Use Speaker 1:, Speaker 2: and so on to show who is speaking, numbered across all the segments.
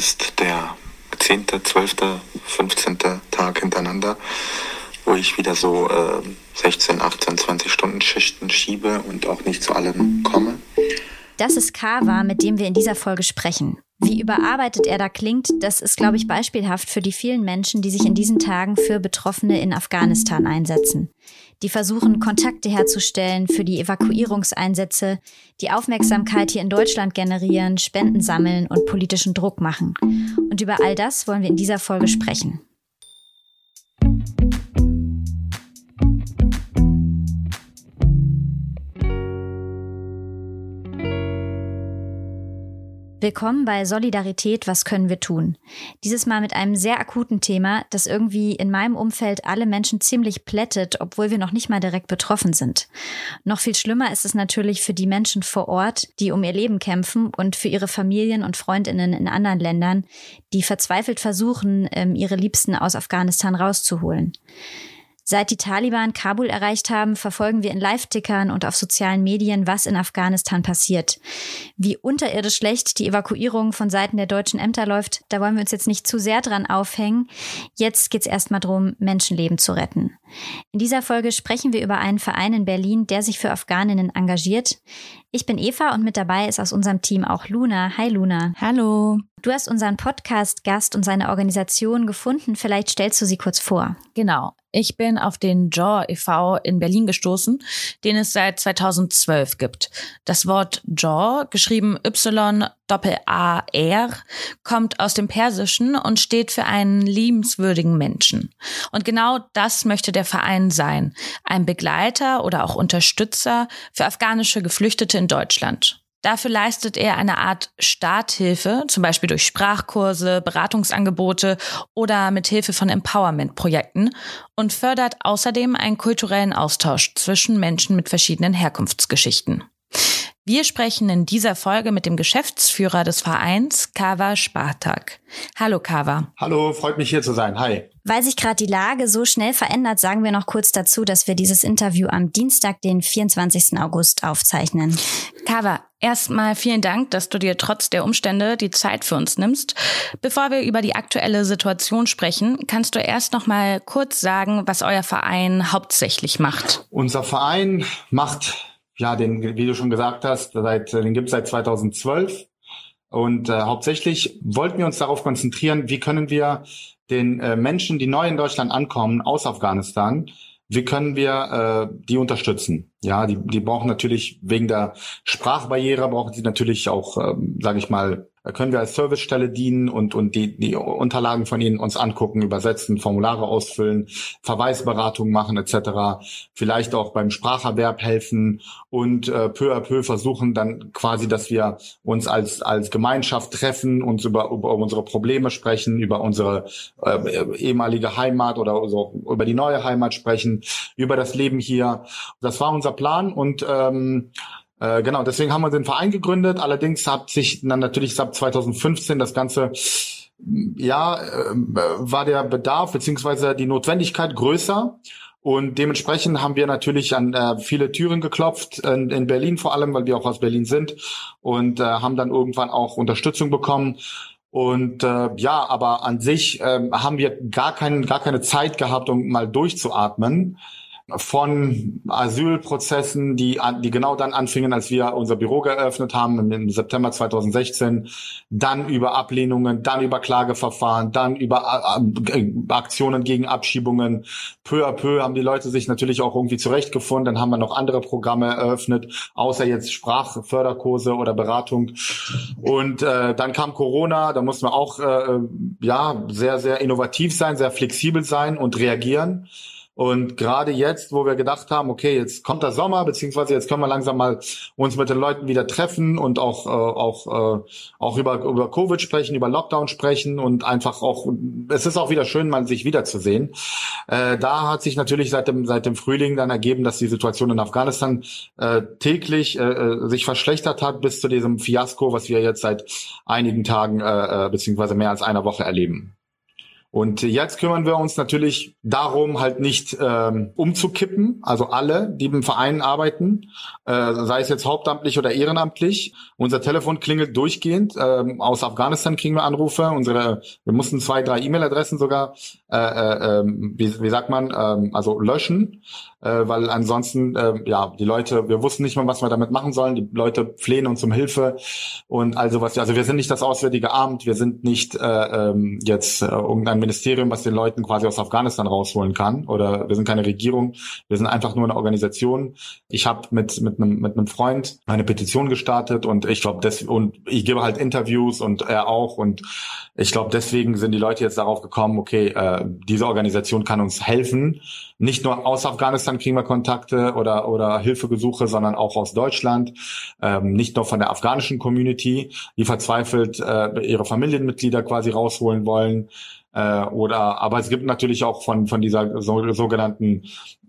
Speaker 1: ist der 10., 12., 15. Tag hintereinander, wo ich wieder so äh, 16, 18, 20 Stunden Schichten schiebe und auch nicht zu allem komme.
Speaker 2: Das ist Kawa, mit dem wir in dieser Folge sprechen. Wie überarbeitet er da klingt, das ist, glaube ich, beispielhaft für die vielen Menschen, die sich in diesen Tagen für Betroffene in Afghanistan einsetzen. Die versuchen, Kontakte herzustellen für die Evakuierungseinsätze, die Aufmerksamkeit hier in Deutschland generieren, Spenden sammeln und politischen Druck machen. Und über all das wollen wir in dieser Folge sprechen. Willkommen bei Solidarität, was können wir tun? Dieses Mal mit einem sehr akuten Thema, das irgendwie in meinem Umfeld alle Menschen ziemlich plättet, obwohl wir noch nicht mal direkt betroffen sind. Noch viel schlimmer ist es natürlich für die Menschen vor Ort, die um ihr Leben kämpfen und für ihre Familien und Freundinnen in anderen Ländern, die verzweifelt versuchen, ähm, ihre Liebsten aus Afghanistan rauszuholen. Seit die Taliban Kabul erreicht haben, verfolgen wir in Live-Tickern und auf sozialen Medien, was in Afghanistan passiert. Wie unterirdisch schlecht die Evakuierung von Seiten der deutschen Ämter läuft, da wollen wir uns jetzt nicht zu sehr dran aufhängen. Jetzt geht's erstmal darum, Menschenleben zu retten. In dieser Folge sprechen wir über einen Verein in Berlin, der sich für Afghaninnen engagiert. Ich bin Eva und mit dabei ist aus unserem Team auch Luna. Hi Luna.
Speaker 3: Hallo.
Speaker 2: Du hast unseren Podcast-Gast und seine Organisation gefunden. Vielleicht stellst du sie kurz vor.
Speaker 3: Genau. Ich bin auf den Jaw e.V. in Berlin gestoßen, den es seit 2012 gibt. Das Wort Jaw, geschrieben Y-A-R, kommt aus dem Persischen und steht für einen liebenswürdigen Menschen. Und genau das möchte der Verein sein. Ein Begleiter oder auch Unterstützer für afghanische Geflüchtete in Deutschland. Dafür leistet er eine Art Starthilfe, zum Beispiel durch Sprachkurse, Beratungsangebote oder mit Hilfe von Empowerment-Projekten und fördert außerdem einen kulturellen Austausch zwischen Menschen mit verschiedenen Herkunftsgeschichten. Wir sprechen in dieser Folge mit dem Geschäftsführer des Vereins, Kava Spartak. Hallo Kava.
Speaker 4: Hallo, freut mich hier zu sein. Hi.
Speaker 2: Weil sich gerade die Lage so schnell verändert, sagen wir noch kurz dazu, dass wir dieses Interview am Dienstag, den 24. August aufzeichnen.
Speaker 3: Kava, erstmal vielen Dank, dass du dir trotz der Umstände die Zeit für uns nimmst. Bevor wir über die aktuelle Situation sprechen, kannst du erst noch mal kurz sagen, was euer Verein hauptsächlich macht.
Speaker 4: Unser Verein macht ja, den, wie du schon gesagt hast, seit, den gibt es seit 2012. Und äh, hauptsächlich wollten wir uns darauf konzentrieren, wie können wir den äh, Menschen, die neu in Deutschland ankommen aus Afghanistan, wie können wir äh, die unterstützen? Ja, die, die brauchen natürlich wegen der Sprachbarriere brauchen sie natürlich auch, ähm, sage ich mal, können wir als Servicestelle dienen und, und die, die Unterlagen von ihnen uns angucken, übersetzen, Formulare ausfüllen, Verweisberatung machen etc. Vielleicht auch beim Spracherwerb helfen und äh, peu à peu versuchen dann quasi, dass wir uns als, als Gemeinschaft treffen, uns über, über unsere Probleme sprechen, über unsere äh, ehemalige Heimat oder so, über die neue Heimat sprechen, über das Leben hier. Das war unser Plan und ähm, äh, genau, deswegen haben wir den Verein gegründet. Allerdings hat sich dann natürlich ab 2015 das Ganze ja, äh, war der Bedarf beziehungsweise die Notwendigkeit größer. Und dementsprechend haben wir natürlich an äh, viele Türen geklopft, in, in, Berlin vor allem, weil wir auch aus Berlin sind und äh, haben dann irgendwann auch Unterstützung bekommen. Und äh, ja, aber an sich äh, haben wir gar, kein, gar keine Zeit gehabt, um mal durchzuatmen von Asylprozessen, die, die genau dann anfingen, als wir unser Büro geöffnet haben im September 2016, dann über Ablehnungen, dann über Klageverfahren, dann über äh, äh, Aktionen gegen Abschiebungen. Peu à peu haben die Leute sich natürlich auch irgendwie zurechtgefunden. Dann haben wir noch andere Programme eröffnet, außer jetzt Sprachförderkurse oder Beratung. Und äh, dann kam Corona, da mussten wir auch äh, ja sehr, sehr innovativ sein, sehr flexibel sein und reagieren. Und gerade jetzt, wo wir gedacht haben, okay, jetzt kommt der Sommer, beziehungsweise jetzt können wir langsam mal uns mit den Leuten wieder treffen und auch äh, auch äh, auch über über Covid sprechen, über Lockdown sprechen und einfach auch es ist auch wieder schön, mal sich wiederzusehen. Äh, da hat sich natürlich seit dem seit dem Frühling dann ergeben, dass die Situation in Afghanistan äh, täglich äh, äh sich verschlechtert hat bis zu diesem Fiasko, was wir jetzt seit einigen Tagen äh, äh beziehungsweise mehr als einer Woche erleben. Und jetzt kümmern wir uns natürlich darum, halt nicht ähm, umzukippen, also alle, die im Verein arbeiten, äh, sei es jetzt hauptamtlich oder ehrenamtlich. Unser Telefon klingelt durchgehend. Ähm, aus Afghanistan kriegen wir Anrufe. Unsere, wir mussten zwei, drei E-Mail-Adressen sogar, äh, äh, ähm, wie, wie sagt man, äh, also löschen, äh, weil ansonsten, äh, ja, die Leute, wir wussten nicht mal, was wir damit machen sollen. Die Leute flehen uns um Hilfe und also was. Also wir sind nicht das Auswärtige Amt, wir sind nicht äh, ähm, jetzt äh, irgendein Ministerium, was den Leuten quasi aus Afghanistan rausholen kann, oder wir sind keine Regierung. Wir sind einfach nur eine Organisation. Ich habe mit mit einem mit einem Freund eine Petition gestartet und ich glaube, das und ich gebe halt Interviews und er auch und ich glaube, deswegen sind die Leute jetzt darauf gekommen, okay, äh, diese Organisation kann uns helfen. Nicht nur aus Afghanistan kriegen wir Kontakte oder, oder Hilfegesuche, sondern auch aus Deutschland. Ähm, nicht nur von der afghanischen Community, die verzweifelt äh, ihre Familienmitglieder quasi rausholen wollen. Äh, oder aber es gibt natürlich auch von von dieser so, sogenannten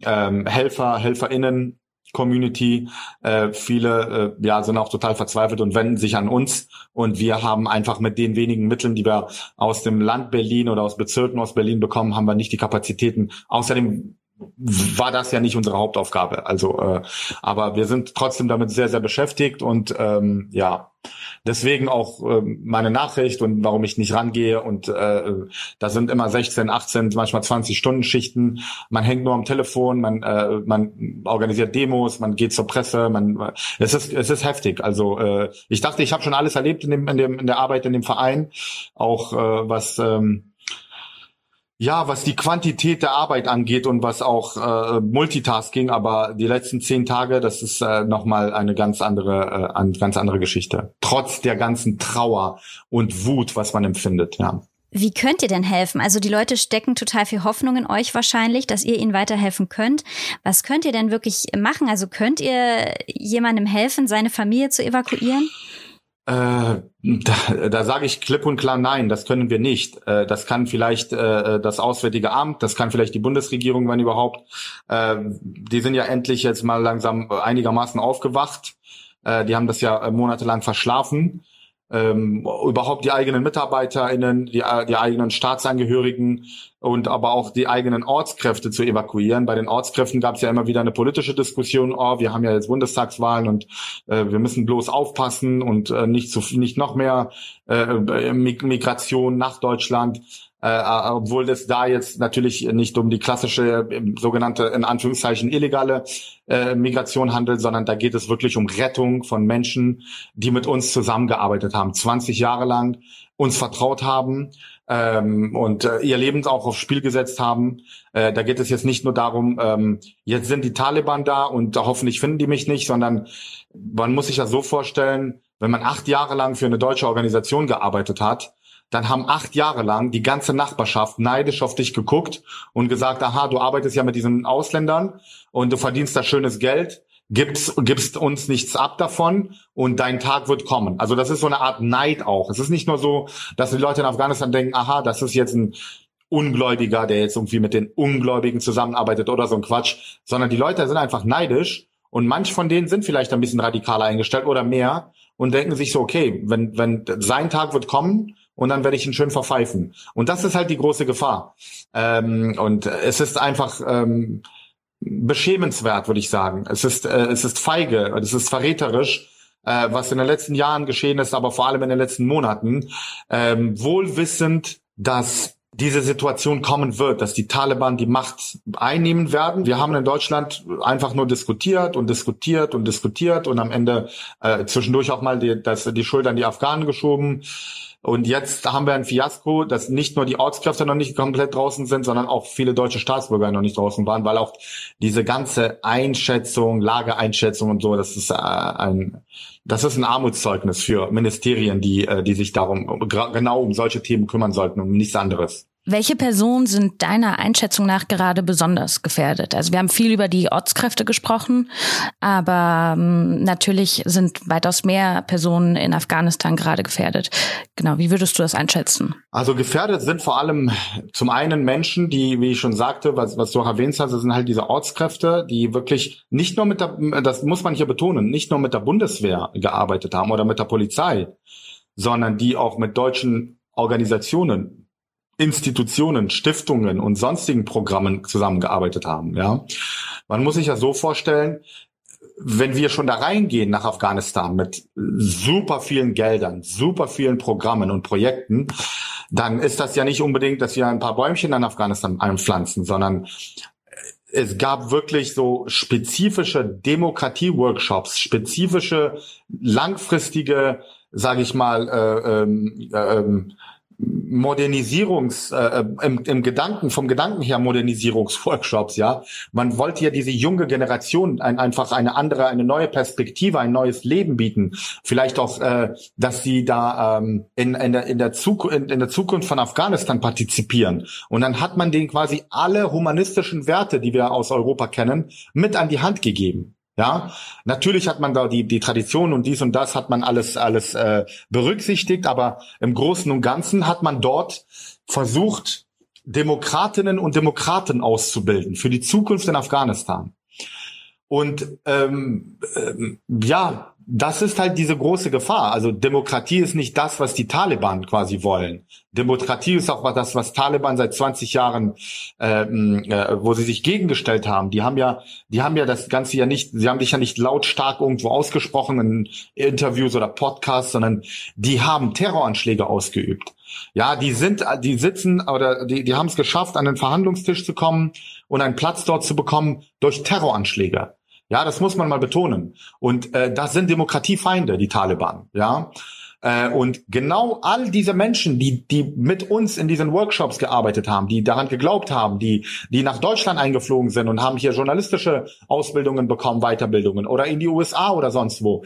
Speaker 4: ähm, Helfer Helferinnen Community. Äh, viele äh, ja, sind auch total verzweifelt und wenden sich an uns. Und wir haben einfach mit den wenigen Mitteln, die wir aus dem Land Berlin oder aus Bezirken aus Berlin bekommen, haben wir nicht die Kapazitäten. Außerdem war das ja nicht unsere Hauptaufgabe. Also, äh, aber wir sind trotzdem damit sehr, sehr beschäftigt und ähm, ja, deswegen auch äh, meine Nachricht und warum ich nicht rangehe und äh, da sind immer 16, 18, manchmal 20 Stunden Schichten. Man hängt nur am Telefon, man äh, man organisiert Demos, man geht zur Presse, man es ist es ist heftig. Also äh, ich dachte, ich habe schon alles erlebt in dem in dem in der Arbeit in dem Verein, auch äh, was ähm, ja, was die Quantität der Arbeit angeht und was auch äh, Multitasking, aber die letzten zehn Tage, das ist äh, nochmal eine ganz andere, äh, eine ganz andere Geschichte. Trotz der ganzen Trauer und Wut, was man empfindet, ja.
Speaker 2: Wie könnt ihr denn helfen? Also die Leute stecken total viel Hoffnung in euch wahrscheinlich, dass ihr ihnen weiterhelfen könnt. Was könnt ihr denn wirklich machen? Also könnt ihr jemandem helfen, seine Familie zu evakuieren?
Speaker 4: Äh, da, da sage ich klipp und klar nein, das können wir nicht. Äh, das kann vielleicht äh, das Auswärtige Amt, das kann vielleicht die Bundesregierung, wenn überhaupt. Äh, die sind ja endlich jetzt mal langsam einigermaßen aufgewacht. Äh, die haben das ja monatelang verschlafen ähm, überhaupt die eigenen MitarbeiterInnen, die, die eigenen Staatsangehörigen und aber auch die eigenen Ortskräfte zu evakuieren. Bei den Ortskräften gab es ja immer wieder eine politische Diskussion, oh, wir haben ja jetzt Bundestagswahlen und äh, wir müssen bloß aufpassen und äh, nicht, zu, nicht noch mehr äh, Migration nach Deutschland äh, obwohl es da jetzt natürlich nicht um die klassische äh, sogenannte in Anführungszeichen illegale äh, Migration handelt, sondern da geht es wirklich um Rettung von Menschen, die mit uns zusammengearbeitet haben, 20 Jahre lang uns vertraut haben ähm, und äh, ihr Leben auch aufs Spiel gesetzt haben. Äh, da geht es jetzt nicht nur darum, ähm, jetzt sind die Taliban da und hoffentlich finden die mich nicht, sondern man muss sich das so vorstellen, wenn man acht Jahre lang für eine deutsche Organisation gearbeitet hat, dann haben acht Jahre lang die ganze Nachbarschaft neidisch auf dich geguckt und gesagt, aha, du arbeitest ja mit diesen Ausländern und du verdienst da schönes Geld, gibst, gibst uns nichts ab davon und dein Tag wird kommen. Also das ist so eine Art Neid auch. Es ist nicht nur so, dass die Leute in Afghanistan denken, aha, das ist jetzt ein Ungläubiger, der jetzt irgendwie mit den Ungläubigen zusammenarbeitet oder so ein Quatsch, sondern die Leute sind einfach neidisch und manch von denen sind vielleicht ein bisschen radikaler eingestellt oder mehr und denken sich so, okay, wenn, wenn sein Tag wird kommen, und dann werde ich ihn schön verpfeifen. Und das ist halt die große Gefahr. Ähm, und es ist einfach ähm, beschämenswert, würde ich sagen. Es ist, äh, es ist feige, es ist verräterisch, äh, was in den letzten Jahren geschehen ist, aber vor allem in den letzten Monaten, ähm, wohlwissend, dass diese Situation kommen wird, dass die Taliban die Macht einnehmen werden. Wir haben in Deutschland einfach nur diskutiert und diskutiert und diskutiert und am Ende äh, zwischendurch auch mal die, das, die Schuld an die Afghanen geschoben. Und jetzt haben wir ein Fiasko, dass nicht nur die Ortskräfte noch nicht komplett draußen sind, sondern auch viele deutsche Staatsbürger noch nicht draußen waren, weil auch diese ganze Einschätzung, Lageeinschätzung und so, das ist äh, ein, das ist ein Armutszeugnis für Ministerien, die, äh, die sich darum genau um solche Themen kümmern sollten und nichts anderes.
Speaker 3: Welche Personen sind deiner Einschätzung nach gerade besonders gefährdet? Also wir haben viel über die Ortskräfte gesprochen, aber ähm, natürlich sind weitaus mehr Personen in Afghanistan gerade gefährdet. Genau, wie würdest du das einschätzen?
Speaker 4: Also gefährdet sind vor allem zum einen Menschen, die, wie ich schon sagte, was, was du auch erwähnt hast, sind halt diese Ortskräfte, die wirklich nicht nur mit der, das muss man hier betonen, nicht nur mit der Bundeswehr gearbeitet haben oder mit der Polizei, sondern die auch mit deutschen Organisationen Institutionen, Stiftungen und sonstigen Programmen zusammengearbeitet haben. Ja, man muss sich ja so vorstellen, wenn wir schon da reingehen nach Afghanistan mit super vielen Geldern, super vielen Programmen und Projekten, dann ist das ja nicht unbedingt, dass wir ein paar Bäumchen in Afghanistan einpflanzen, sondern es gab wirklich so spezifische Demokratie-Workshops, spezifische langfristige, sage ich mal, äh, ähm, äh, Modernisierungs, äh, im, im Gedanken, vom Gedanken her Modernisierungsworkshops, ja. Man wollte ja diese junge Generation ein, einfach eine andere, eine neue Perspektive, ein neues Leben bieten. Vielleicht auch, äh, dass sie da ähm, in, in, der, in, der in, in der Zukunft von Afghanistan partizipieren. Und dann hat man denen quasi alle humanistischen Werte, die wir aus Europa kennen, mit an die Hand gegeben. Ja, natürlich hat man da die, die Tradition und dies und das hat man alles, alles äh, berücksichtigt, aber im Großen und Ganzen hat man dort versucht, Demokratinnen und Demokraten auszubilden für die Zukunft in Afghanistan. Und ähm, ähm, ja, das ist halt diese große Gefahr. Also Demokratie ist nicht das, was die Taliban quasi wollen. Demokratie ist auch das, was Taliban seit 20 Jahren, ähm, äh, wo sie sich gegengestellt haben. Die haben ja, die haben ja das Ganze ja nicht, sie haben sich ja nicht lautstark irgendwo ausgesprochen in Interviews oder Podcasts, sondern die haben Terroranschläge ausgeübt. Ja, die sind, die sitzen oder die, die haben es geschafft, an den Verhandlungstisch zu kommen und einen Platz dort zu bekommen durch Terroranschläge. Ja, das muss man mal betonen. Und äh, das sind Demokratiefeinde, die Taliban. Ja. Äh, und genau all diese Menschen, die, die mit uns in diesen Workshops gearbeitet haben, die daran geglaubt haben, die, die nach Deutschland eingeflogen sind und haben hier journalistische Ausbildungen bekommen, Weiterbildungen oder in die USA oder sonst wo,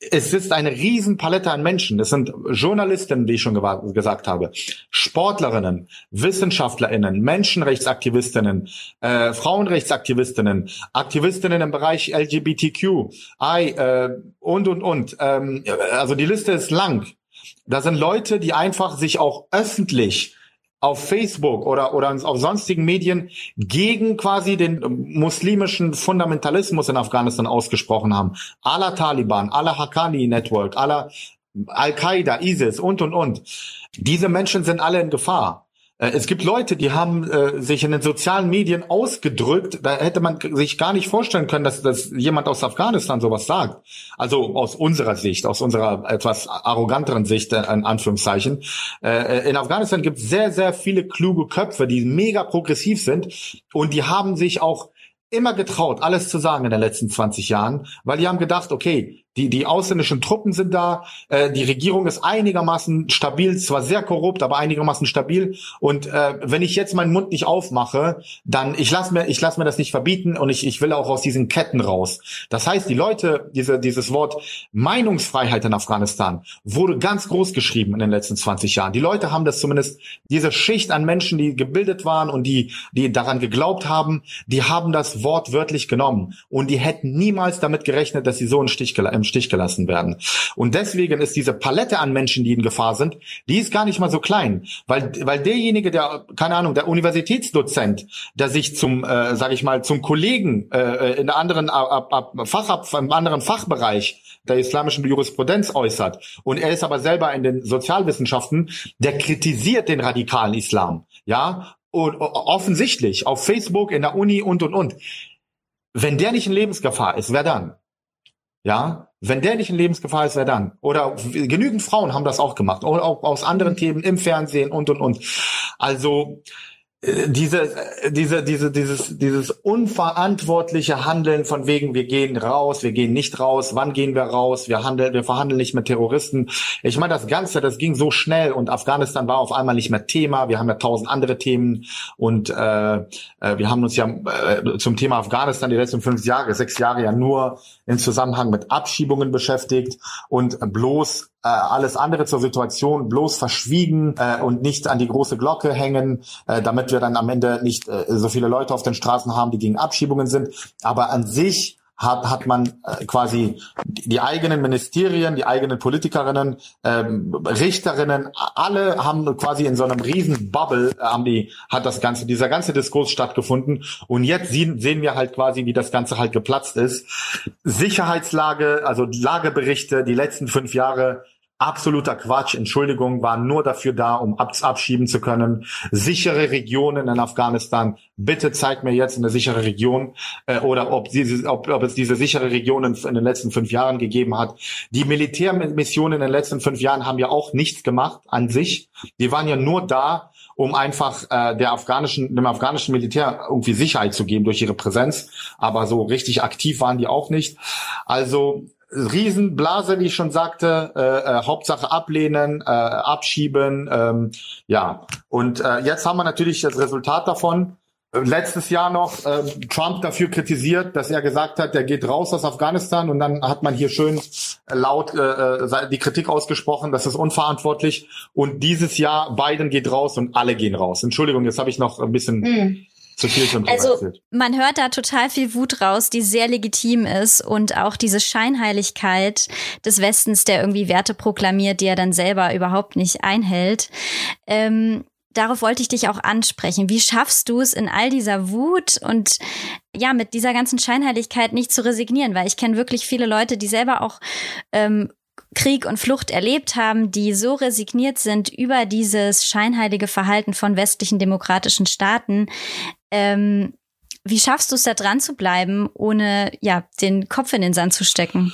Speaker 4: es ist eine Riesenpalette an Menschen. Das sind Journalisten, wie ich schon gesagt habe, Sportlerinnen, Wissenschaftlerinnen, Menschenrechtsaktivistinnen, äh, Frauenrechtsaktivistinnen, Aktivistinnen im Bereich LGBTQ, I, äh, und, und, und. Ähm, also die Liste ist lang. Da sind Leute, die einfach sich auch öffentlich auf Facebook oder, oder auf sonstigen Medien gegen quasi den muslimischen Fundamentalismus in Afghanistan ausgesprochen haben. Aller Taliban, aller Haqqani Network, aller Al-Qaida, ISIS und, und, und. Diese Menschen sind alle in Gefahr. Äh, es gibt Leute, die haben äh, sich in den sozialen Medien ausgedrückt. Da hätte man sich gar nicht vorstellen können, dass, dass jemand aus Afghanistan sowas sagt. Also aus unserer Sicht, aus unserer etwas arroganteren Sicht, äh, in Anführungszeichen. Äh, in Afghanistan gibt es sehr, sehr viele kluge Köpfe, die mega progressiv sind und die haben sich auch immer getraut, alles zu sagen in den letzten 20 Jahren, weil die haben gedacht, okay, die, die ausländischen Truppen sind da, äh, die Regierung ist einigermaßen stabil, zwar sehr korrupt, aber einigermaßen stabil. Und äh, wenn ich jetzt meinen Mund nicht aufmache, dann ich lasse mir, ich lass mir das nicht verbieten und ich, ich will auch aus diesen Ketten raus. Das heißt, die Leute, diese, dieses Wort Meinungsfreiheit in Afghanistan wurde ganz groß geschrieben in den letzten 20 Jahren. Die Leute haben das zumindest, diese Schicht an Menschen, die gebildet waren und die, die daran geglaubt haben, die haben das Wort wörtlich genommen. Und die hätten niemals damit gerechnet, dass sie so einen Stich im Stich gelassen werden. Und deswegen ist diese Palette an Menschen, die in Gefahr sind, die ist gar nicht mal so klein, weil weil derjenige, der keine Ahnung, der Universitätsdozent, der sich zum, äh, sage ich mal, zum Kollegen äh, in einer anderen ab, ab, Fach, im anderen Fachbereich der islamischen Jurisprudenz äußert und er ist aber selber in den Sozialwissenschaften, der kritisiert den radikalen Islam, ja, und offensichtlich auf Facebook, in der Uni und und und. Wenn der nicht in Lebensgefahr ist, wer dann? Ja, wenn der nicht in Lebensgefahr ist, wer dann? Oder genügend Frauen haben das auch gemacht, auch aus anderen Themen im Fernsehen und und und. Also diese, diese, diese, dieses, dieses unverantwortliche Handeln von wegen, wir gehen raus, wir gehen nicht raus, wann gehen wir raus, wir handeln, wir verhandeln nicht mit Terroristen. Ich meine, das Ganze, das ging so schnell und Afghanistan war auf einmal nicht mehr Thema. Wir haben ja tausend andere Themen und äh, äh wir haben uns ja äh, zum Thema Afghanistan die letzten fünf Jahre, sechs Jahre ja nur in Zusammenhang mit Abschiebungen beschäftigt und bloß äh, alles andere zur Situation bloß verschwiegen äh, und nicht an die große Glocke hängen, äh, damit wir dann am Ende nicht äh, so viele Leute auf den Straßen haben, die gegen Abschiebungen sind. Aber an sich hat, hat man äh, quasi die eigenen Ministerien, die eigenen Politikerinnen, ähm, Richterinnen, alle haben quasi in so einem riesen Bubble, äh, haben die, hat das ganze, dieser ganze Diskurs stattgefunden. Und jetzt sehen, sehen wir halt quasi, wie das Ganze halt geplatzt ist. Sicherheitslage, also Lageberichte, die letzten fünf Jahre absoluter Quatsch. Entschuldigung, waren nur dafür da, um abschieben zu können. Sichere Regionen in Afghanistan. Bitte zeigt mir jetzt eine sichere Region äh, oder ob, diese, ob, ob es diese sichere Region in, in den letzten fünf Jahren gegeben hat. Die Militärmissionen in den letzten fünf Jahren haben ja auch nichts gemacht an sich. Die waren ja nur da, um einfach äh, der afghanischen, dem afghanischen Militär irgendwie Sicherheit zu geben durch ihre Präsenz. Aber so richtig aktiv waren die auch nicht. Also Riesenblase, wie ich schon sagte, äh, äh, Hauptsache ablehnen, äh, abschieben, ähm, ja. Und äh, jetzt haben wir natürlich das Resultat davon. Letztes Jahr noch äh, Trump dafür kritisiert, dass er gesagt hat, er geht raus aus Afghanistan und dann hat man hier schön laut äh, äh die Kritik ausgesprochen, das ist unverantwortlich. Und dieses Jahr Biden geht raus und alle gehen raus. Entschuldigung, jetzt habe ich noch ein bisschen hm zu viel schon
Speaker 2: Also erzählt. man hört da total viel Wut raus, die sehr legitim ist und auch diese Scheinheiligkeit des Westens, der irgendwie Werte proklamiert, die er dann selber überhaupt nicht einhält. Ähm, darauf wollte ich dich auch ansprechen. Wie schaffst du es in all dieser Wut und ja, mit dieser ganzen Scheinheiligkeit nicht zu resignieren? Weil ich kenne wirklich viele Leute, die selber auch ähm, Krieg und Flucht erlebt haben, die so resigniert sind über dieses scheinheilige Verhalten von westlichen demokratischen Staaten, ähm, wie schaffst du es da dran zu bleiben, ohne ja den Kopf in den Sand zu stecken?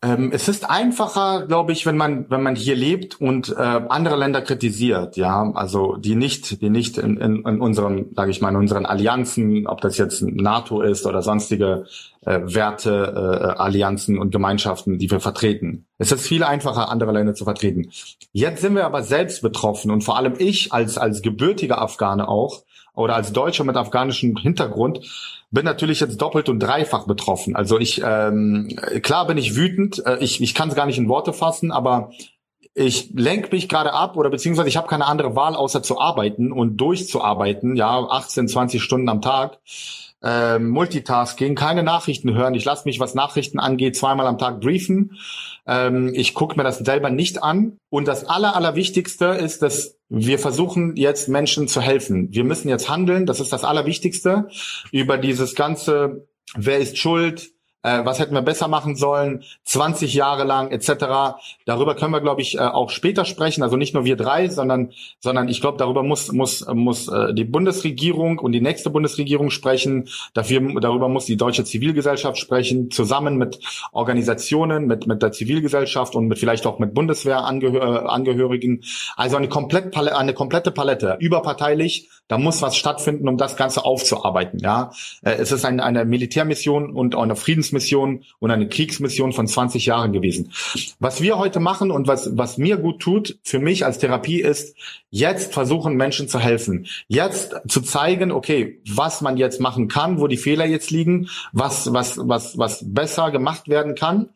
Speaker 4: Ähm, es ist einfacher, glaube ich, wenn man wenn man hier lebt und äh, andere Länder kritisiert, ja, also die nicht die nicht in, in, in unseren, sage ich mal, in unseren Allianzen, ob das jetzt NATO ist oder sonstige äh, Werte, äh, Allianzen und Gemeinschaften, die wir vertreten. Es ist viel einfacher, andere Länder zu vertreten. Jetzt sind wir aber selbst betroffen und vor allem ich als als gebürtiger Afghane auch oder als Deutscher mit afghanischem Hintergrund bin natürlich jetzt doppelt und dreifach betroffen. Also ich, ähm, klar bin ich wütend, äh, ich, ich kann es gar nicht in Worte fassen, aber ich lenke mich gerade ab oder beziehungsweise ich habe keine andere Wahl, außer zu arbeiten und durchzuarbeiten, ja, 18, 20 Stunden am Tag. Ähm, Multitasking, keine Nachrichten hören. Ich lasse mich, was Nachrichten angeht, zweimal am Tag briefen. Ähm, ich gucke mir das selber nicht an. Und das Aller, Allerwichtigste ist, dass wir versuchen jetzt Menschen zu helfen. Wir müssen jetzt handeln. Das ist das Allerwichtigste. Über dieses ganze, wer ist schuld, äh, was hätten wir besser machen sollen, 20 Jahre lang etc. Darüber können wir, glaube ich, äh, auch später sprechen. Also nicht nur wir drei, sondern, sondern ich glaube, darüber muss, muss, muss äh, die Bundesregierung und die nächste Bundesregierung sprechen. Dafür, darüber muss die deutsche Zivilgesellschaft sprechen, zusammen mit Organisationen, mit, mit der Zivilgesellschaft und mit vielleicht auch mit Bundeswehrangehörigen. Also eine, komplett, eine komplette Palette, überparteilich. Da muss was stattfinden, um das Ganze aufzuarbeiten. Ja, Es ist eine, eine Militärmission und auch eine Friedensmission Friedensmission und eine Kriegsmission von 20 Jahren gewesen. Was wir heute machen und was, was mir gut tut, für mich als Therapie ist, jetzt versuchen Menschen zu helfen. Jetzt zu zeigen, okay, was man jetzt machen kann, wo die Fehler jetzt liegen, was, was, was, was besser gemacht werden kann.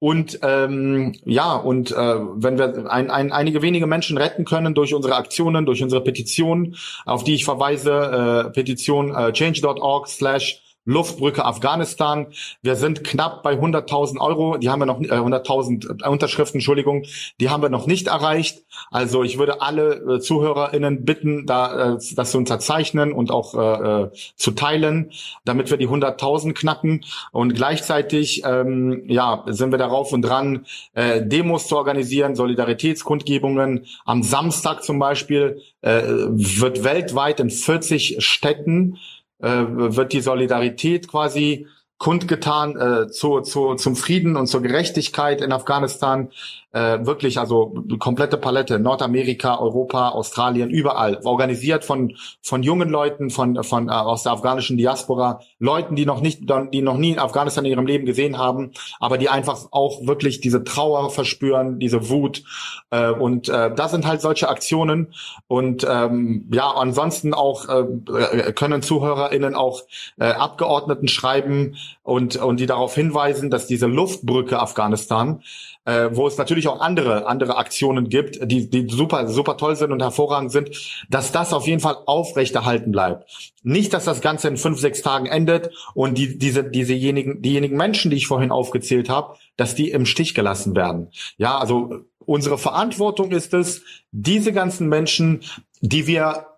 Speaker 4: Und ähm, ja, und äh, wenn wir ein, ein, einige wenige Menschen retten können durch unsere Aktionen, durch unsere Petition, auf die ich verweise, äh, Petition äh, change.org slash Luftbrücke Afghanistan. Wir sind knapp bei 100.000 Euro. Die haben wir noch, äh, 100.000 äh, Unterschriften, Entschuldigung, die haben wir noch nicht erreicht. Also ich würde alle äh, ZuhörerInnen bitten, da äh, das zu unterzeichnen und auch äh, äh zu teilen, damit wir die 100.000 knacken. Und gleichzeitig, ähm, ja, sind wir darauf und dran, äh, Demos zu organisieren, Solidaritätskundgebungen. Am Samstag zum Beispiel äh, wird weltweit in 40 Städten äh, wird die Solidarität quasi kundgetan äh, zu, zu, zum Frieden und zur Gerechtigkeit in Afghanistan äh, wirklich, also komplette Palette, Nordamerika, Europa, Australien, überall, organisiert von von jungen Leuten, von von äh, aus der afghanischen Diaspora, Leuten, die noch nicht, die noch nie in Afghanistan in ihrem Leben gesehen haben, aber die einfach auch wirklich diese Trauer verspüren, diese Wut. Äh, und äh, das sind halt solche Aktionen. Und ähm, ja, ansonsten auch äh, können ZuhörerInnen auch äh, Abgeordneten schreiben und und die darauf hinweisen, dass diese Luftbrücke Afghanistan äh, wo es natürlich auch andere andere Aktionen gibt, die die super super toll sind und hervorragend sind, dass das auf jeden Fall aufrechterhalten bleibt. Nicht, dass das Ganze in fünf sechs Tagen endet und die diese diesejenigen diejenigen Menschen, die ich vorhin aufgezählt habe, dass die im Stich gelassen werden. Ja, also unsere Verantwortung ist es, diese ganzen Menschen, die wir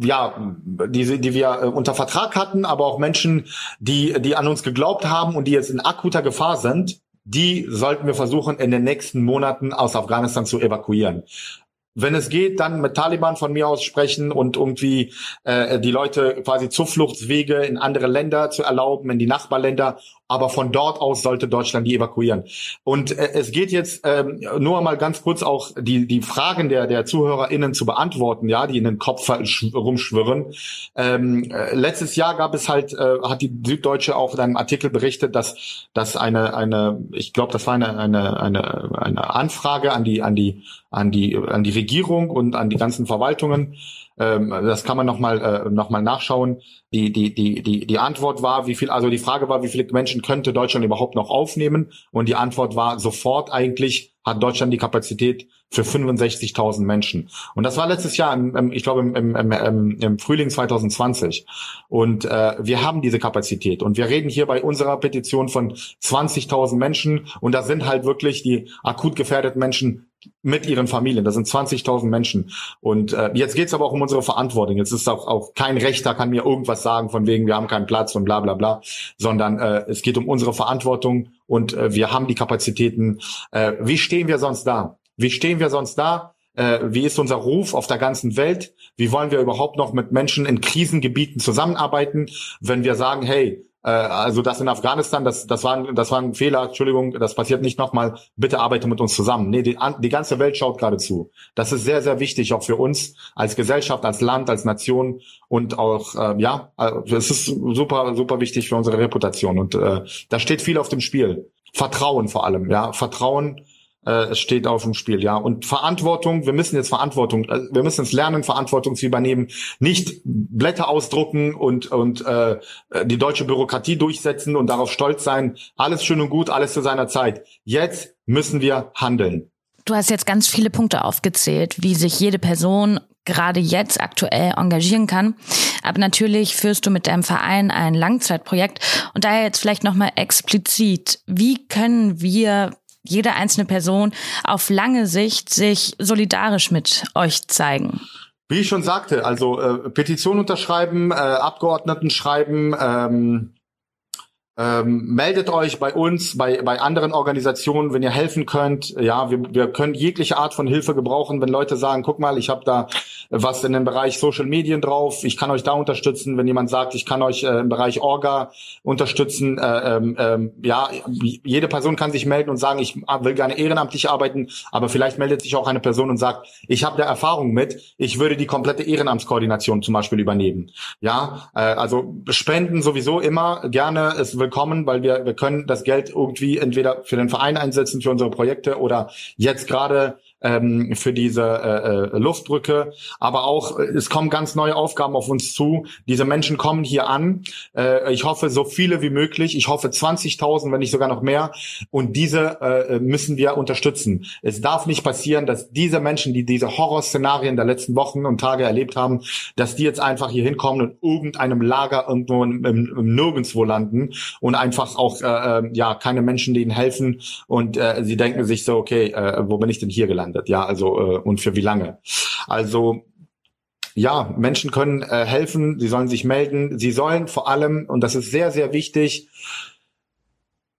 Speaker 4: ja, die, die wir äh, unter Vertrag hatten, aber auch Menschen, die, die an uns geglaubt haben und die jetzt in akuter Gefahr sind, die sollten wir versuchen, in den nächsten Monaten aus Afghanistan zu evakuieren wenn es geht, dann mit Taliban von mir aus sprechen und irgendwie äh, die Leute quasi Zufluchtswege in andere Länder zu erlauben, in die Nachbarländer aber von dort aus sollte Deutschland die evakuieren. Und äh, es geht jetzt ähm, nur mal ganz kurz auch die die Fragen der der ZuhörerInnen zu beantworten, ja, die in den Kopf rumschwirren. Ähm, äh, letztes Jahr gab es halt, äh, hat die Süddeutsche auch in einem Artikel berichtet, dass dass eine eine, ich glaube, das war eine eine eine eine Anfrage an die an die an die an die Regierung und an die ganzen Verwaltungen ähm, das kann man nochmal äh, noch mal nachschauen. Die, die, die, die, die Antwort war, wie viel, also die Frage war, wie viele Menschen könnte Deutschland überhaupt noch aufnehmen? Und die Antwort war sofort eigentlich hat Deutschland die Kapazität für 65.000 Menschen. Und das war letztes Jahr, im, im, ich glaube im, im, im, im Frühling 2020. Und äh, wir haben diese Kapazität. Und wir reden hier bei unserer Petition von 20.000 Menschen. Und da sind halt wirklich die akut gefährdeten Menschen mit ihren Familien. Das sind 20.000 Menschen. Und äh, jetzt geht's aber auch um unsere Verantwortung. Jetzt ist auch, auch kein Rechter kann mir irgendwas sagen von wegen, wir haben keinen Platz und bla bla bla, sondern äh, es geht um unsere Verantwortung und äh, wir haben die Kapazitäten. Äh, wie stehen wir sonst da? Wie stehen wir sonst da? Äh, wie ist unser Ruf auf der ganzen Welt? Wie wollen wir überhaupt noch mit Menschen in Krisengebieten zusammenarbeiten, wenn wir sagen, hey, also das in Afghanistan, das, das, war, das war ein Fehler, Entschuldigung, das passiert nicht nochmal, bitte arbeite mit uns zusammen. Nee, die, die ganze Welt schaut gerade zu. Das ist sehr, sehr wichtig, auch für uns als Gesellschaft, als Land, als Nation und auch, äh, ja, also es ist super, super wichtig für unsere Reputation und äh, da steht viel auf dem Spiel. Vertrauen vor allem, ja, Vertrauen äh, steht auf dem Spiel, ja. Und Verantwortung, wir müssen jetzt Verantwortung, äh, wir müssen es lernen, Verantwortung zu übernehmen, nicht Blätter ausdrucken und und äh, die deutsche Bürokratie durchsetzen und darauf stolz sein. Alles schön und gut, alles zu seiner Zeit. Jetzt müssen wir handeln.
Speaker 3: Du hast jetzt ganz viele Punkte aufgezählt, wie sich jede Person gerade jetzt aktuell engagieren kann. Aber natürlich führst du mit deinem Verein ein Langzeitprojekt und daher jetzt vielleicht nochmal explizit, wie können wir jede einzelne Person auf lange Sicht sich solidarisch mit euch zeigen?
Speaker 4: Wie ich schon sagte, also äh, Petition unterschreiben, äh, Abgeordneten schreiben, ähm, ähm, meldet euch bei uns, bei, bei anderen Organisationen, wenn ihr helfen könnt. Ja, wir, wir können jegliche Art von Hilfe gebrauchen, wenn Leute sagen, guck mal, ich habe da was in dem Bereich Social Medien drauf, ich kann euch da unterstützen. Wenn jemand sagt, ich kann euch äh, im Bereich Orga unterstützen, äh, ähm, ähm, ja, jede Person kann sich melden und sagen, ich will gerne ehrenamtlich arbeiten, aber vielleicht meldet sich auch eine Person und sagt, ich habe da Erfahrung mit, ich würde die komplette Ehrenamtskoordination zum Beispiel übernehmen. Ja, äh, also Spenden sowieso immer gerne. Es will willkommen, weil wir, wir können das Geld irgendwie entweder für den Verein einsetzen, für unsere Projekte oder jetzt gerade ähm, für diese äh, äh, Luftbrücke. Aber auch, äh, es kommen ganz neue Aufgaben auf uns zu. Diese Menschen kommen hier an. Äh, ich hoffe, so viele wie möglich. Ich hoffe 20.000, wenn nicht sogar noch mehr. Und diese äh, müssen wir unterstützen. Es darf nicht passieren, dass diese Menschen, die diese Horrorszenarien der letzten Wochen und Tage erlebt haben, dass die jetzt einfach hier hinkommen und irgendeinem Lager irgendwo im, im, im Nirgendwo landen und einfach auch äh, äh, ja keine Menschen, denen helfen und äh, sie denken sich so, okay, äh, wo bin ich denn hier gelandet? Gelandet. Ja, also äh, und für wie lange? Also ja, Menschen können äh, helfen, sie sollen sich melden, sie sollen vor allem, und das ist sehr, sehr wichtig,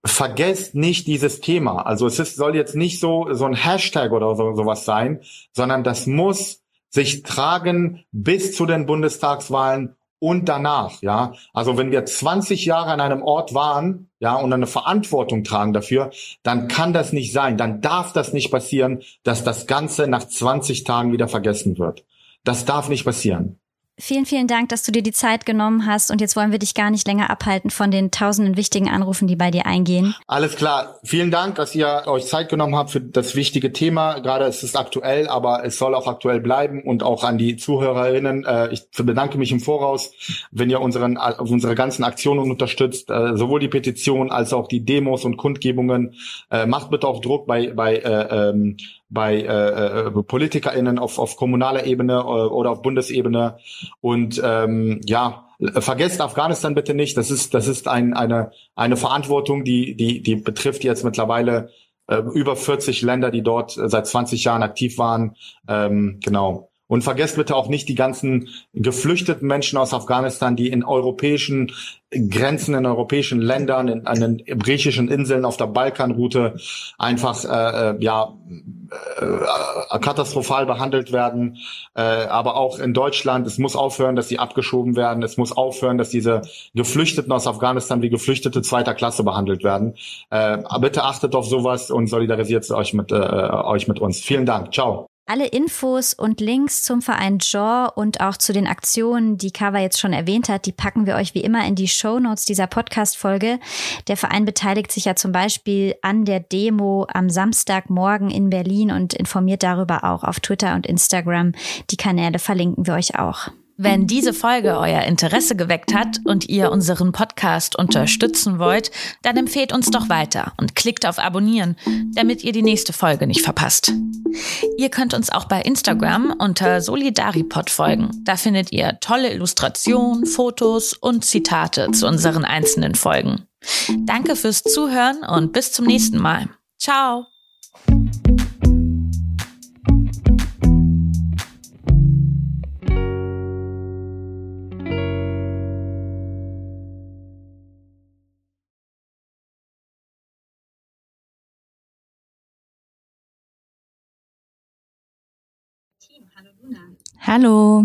Speaker 4: vergesst nicht dieses Thema. Also es ist, soll jetzt nicht so, so ein Hashtag oder so, sowas sein, sondern das muss sich tragen bis zu den Bundestagswahlen und danach, ja. Also wenn wir 20 Jahre an einem Ort waren, ja, und eine Verantwortung tragen dafür, dann kann das nicht sein, dann darf das nicht passieren, dass das Ganze nach 20 Tagen wieder vergessen wird. Das darf nicht passieren.
Speaker 2: Vielen, vielen Dank, dass du dir die Zeit genommen hast. Und jetzt wollen wir dich gar nicht länger abhalten von den tausenden wichtigen Anrufen, die bei dir eingehen.
Speaker 4: Alles klar. Vielen Dank, dass ihr euch Zeit genommen habt für das wichtige Thema. Gerade ist es aktuell, aber es soll auch aktuell bleiben. Und auch an die Zuhörerinnen. Äh, ich bedanke mich im Voraus, wenn ihr unseren, unsere ganzen Aktionen unterstützt. Äh, sowohl die Petition als auch die Demos und Kundgebungen. Äh, macht bitte auch Druck bei, bei ähm, bei äh, äh, PolitikerInnen auf, auf kommunaler Ebene äh, oder auf Bundesebene. Und ähm, ja, vergesst Afghanistan bitte nicht. Das ist, das ist ein, eine, eine Verantwortung, die, die, die betrifft jetzt mittlerweile äh, über 40 Länder, die dort seit 20 Jahren aktiv waren. Ähm, genau. Und vergesst bitte auch nicht die ganzen geflüchteten Menschen aus Afghanistan, die in europäischen Grenzen, in europäischen Ländern, in, an den griechischen Inseln auf der Balkanroute einfach äh, äh ja äh, katastrophal behandelt werden. Äh, aber auch in Deutschland, es muss aufhören, dass sie abgeschoben werden. Es muss aufhören, dass diese Geflüchteten aus Afghanistan wie Geflüchtete zweiter Klasse behandelt werden. Äh, bitte achtet auf sowas und solidarisiert euch mit, äh, euch mit uns. Vielen Dank. Ciao.
Speaker 2: Alle Infos und Links zum Verein JAW und auch zu den Aktionen, die Kava jetzt schon erwähnt hat, die packen wir euch wie immer in die Show Notes dieser Podcast-Folge. Der Verein beteiligt sich ja zum Beispiel an der Demo am Samstagmorgen in Berlin und informiert darüber auch auf Twitter und Instagram. Die Kanäle verlinken wir euch auch.
Speaker 3: Wenn diese Folge euer Interesse geweckt hat und ihr unseren Podcast unterstützen wollt, dann empfehlt uns doch weiter und klickt auf Abonnieren, damit ihr die nächste Folge nicht verpasst. Ihr könnt uns auch bei Instagram unter Solidaripod folgen. Da findet ihr tolle Illustrationen, Fotos und Zitate zu unseren einzelnen Folgen. Danke fürs Zuhören und bis zum nächsten Mal. Ciao! Hallo.